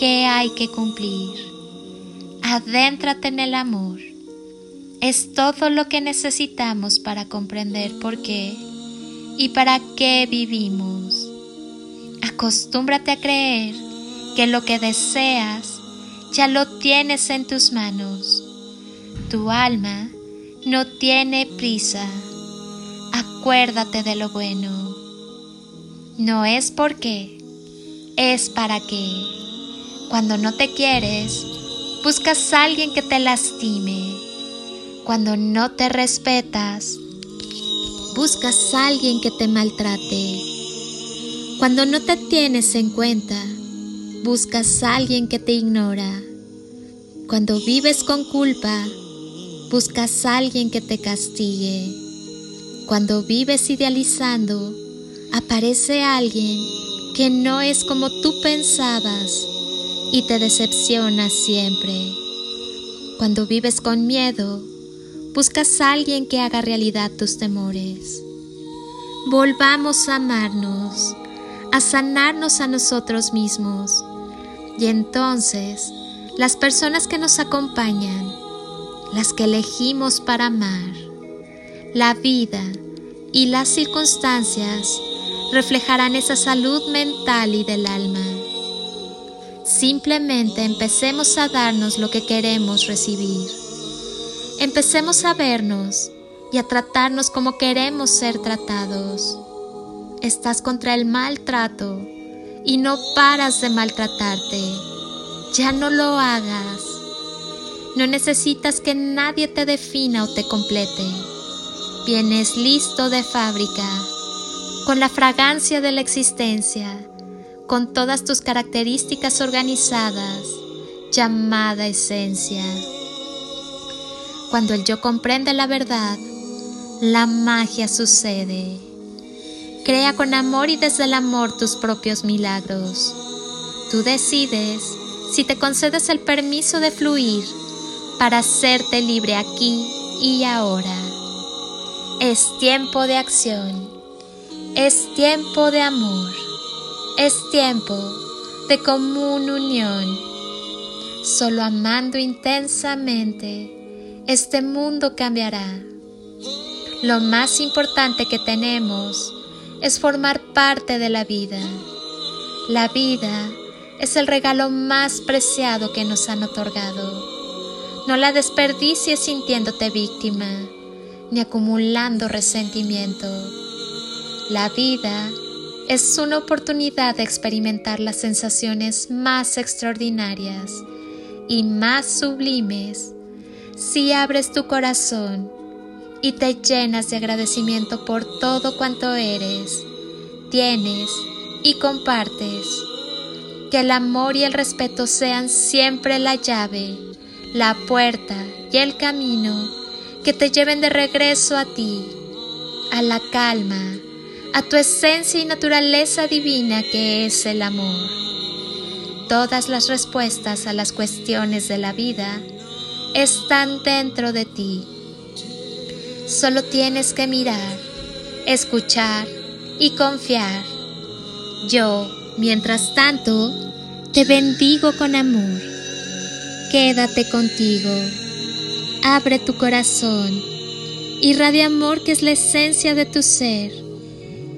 que hay que cumplir. Adéntrate en el amor. Es todo lo que necesitamos para comprender por qué y para qué vivimos. Acostúmbrate a creer que lo que deseas ya lo tienes en tus manos. Tu alma no tiene prisa. Acuérdate de lo bueno. No es por qué, es para qué. Cuando no te quieres, buscas a alguien que te lastime. Cuando no te respetas, buscas a alguien que te maltrate. Cuando no te tienes en cuenta, buscas a alguien que te ignora. Cuando vives con culpa, buscas a alguien que te castigue. Cuando vives idealizando, aparece alguien que no es como tú pensabas y te decepciona siempre. Cuando vives con miedo, buscas a alguien que haga realidad tus temores. Volvamos a amarnos, a sanarnos a nosotros mismos. Y entonces, las personas que nos acompañan, las que elegimos para amar, la vida y las circunstancias reflejarán esa salud mental y del alma. Simplemente empecemos a darnos lo que queremos recibir. Empecemos a vernos y a tratarnos como queremos ser tratados. Estás contra el maltrato y no paras de maltratarte. Ya no lo hagas. No necesitas que nadie te defina o te complete. Vienes listo de fábrica, con la fragancia de la existencia con todas tus características organizadas, llamada esencia. Cuando el yo comprende la verdad, la magia sucede. Crea con amor y desde el amor tus propios milagros. Tú decides si te concedes el permiso de fluir para hacerte libre aquí y ahora. Es tiempo de acción. Es tiempo de amor. Es tiempo de común unión. Solo amando intensamente, este mundo cambiará. Lo más importante que tenemos es formar parte de la vida. La vida es el regalo más preciado que nos han otorgado. No la desperdicies sintiéndote víctima ni acumulando resentimiento. La vida es una oportunidad de experimentar las sensaciones más extraordinarias y más sublimes si abres tu corazón y te llenas de agradecimiento por todo cuanto eres, tienes y compartes. Que el amor y el respeto sean siempre la llave, la puerta y el camino que te lleven de regreso a ti, a la calma, a tu esencia y naturaleza divina que es el amor. Todas las respuestas a las cuestiones de la vida están dentro de ti. Solo tienes que mirar, escuchar y confiar. Yo, mientras tanto, te bendigo con amor. Quédate contigo. Abre tu corazón. Irradia amor que es la esencia de tu ser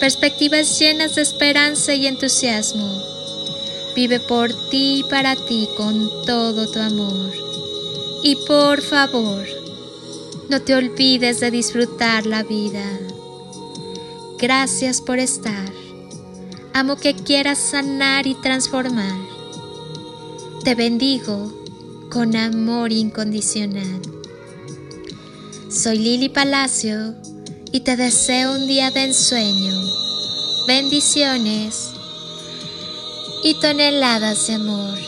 perspectivas llenas de esperanza y entusiasmo. Vive por ti y para ti con todo tu amor. Y por favor, no te olvides de disfrutar la vida. Gracias por estar. Amo que quieras sanar y transformar. Te bendigo con amor incondicional. Soy Lili Palacio y te deseo un día de ensueño, bendiciones y toneladas de amor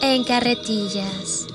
en carretillas.